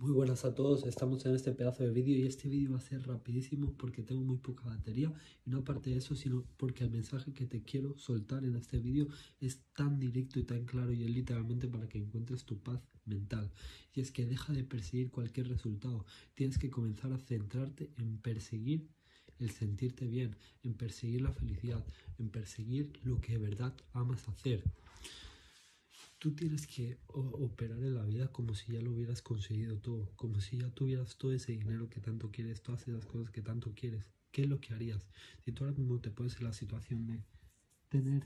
Muy buenas a todos, estamos en este pedazo de vídeo y este vídeo va a ser rapidísimo porque tengo muy poca batería y no aparte de eso, sino porque el mensaje que te quiero soltar en este vídeo es tan directo y tan claro y es literalmente para que encuentres tu paz mental. Y es que deja de perseguir cualquier resultado, tienes que comenzar a centrarte en perseguir el sentirte bien, en perseguir la felicidad, en perseguir lo que de verdad amas hacer tú tienes que operar en la vida como si ya lo hubieras conseguido todo, como si ya tuvieras todo ese dinero que tanto quieres, todas esas cosas que tanto quieres. ¿Qué es lo que harías? Si tú ahora mismo te pones en la situación de tener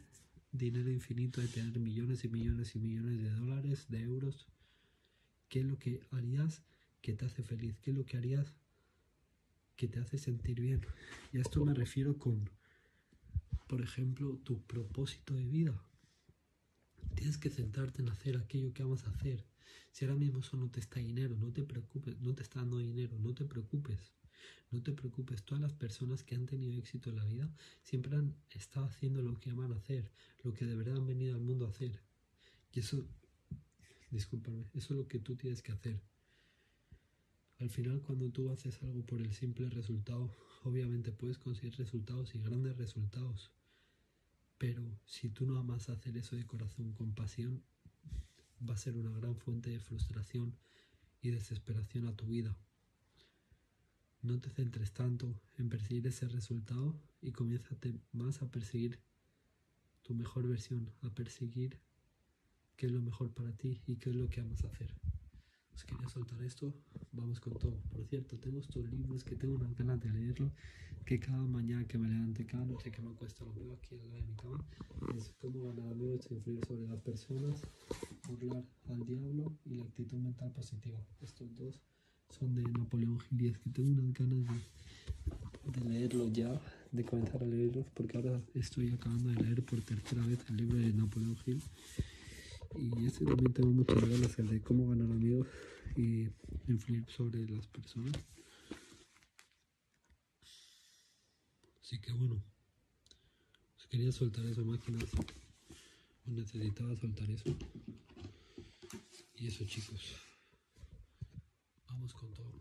dinero infinito, de tener millones y millones y millones de dólares, de euros, ¿qué es lo que harías que te hace feliz? ¿Qué es lo que harías que te hace sentir bien? Y a esto me refiero con, por ejemplo, tu propósito de vida Tienes que centrarte en hacer aquello que vamos a hacer. Si ahora mismo eso no te está dinero, no te preocupes, no te está dando dinero, no te preocupes. No te preocupes, todas las personas que han tenido éxito en la vida siempre han estado haciendo lo que aman hacer, lo que de verdad han venido al mundo a hacer. Y eso, discúlpame, eso es lo que tú tienes que hacer. Al final, cuando tú haces algo por el simple resultado, obviamente puedes conseguir resultados y grandes resultados. Pero si tú no amas hacer eso de corazón con pasión, va a ser una gran fuente de frustración y desesperación a tu vida. No te centres tanto en perseguir ese resultado y comiénzate más a perseguir tu mejor versión, a perseguir qué es lo mejor para ti y qué es lo que amas hacer. Os quería soltar esto, vamos con todo. Por cierto, tengo estos libros que tengo una ganas de leerlo, que cada mañana que me levante, cada noche que me acuesto, lo veo aquí al lado de mi cama. Es cómo ganar amigos influir sobre las personas, burlar al diablo y la actitud mental positiva. Estos dos son de Napoleón Hill y es que tengo unas ganas de, de leerlo ya, de comenzar a leerlos, porque ahora estoy acabando de leer por tercera vez el libro de Napoleón Hill. Y este también tengo muchas ganas, el de cómo ganar amigos y influir sobre las personas. Así que bueno, pues quería soltar esa máquina, necesitaba soltar eso. Y eso chicos, vamos con todo.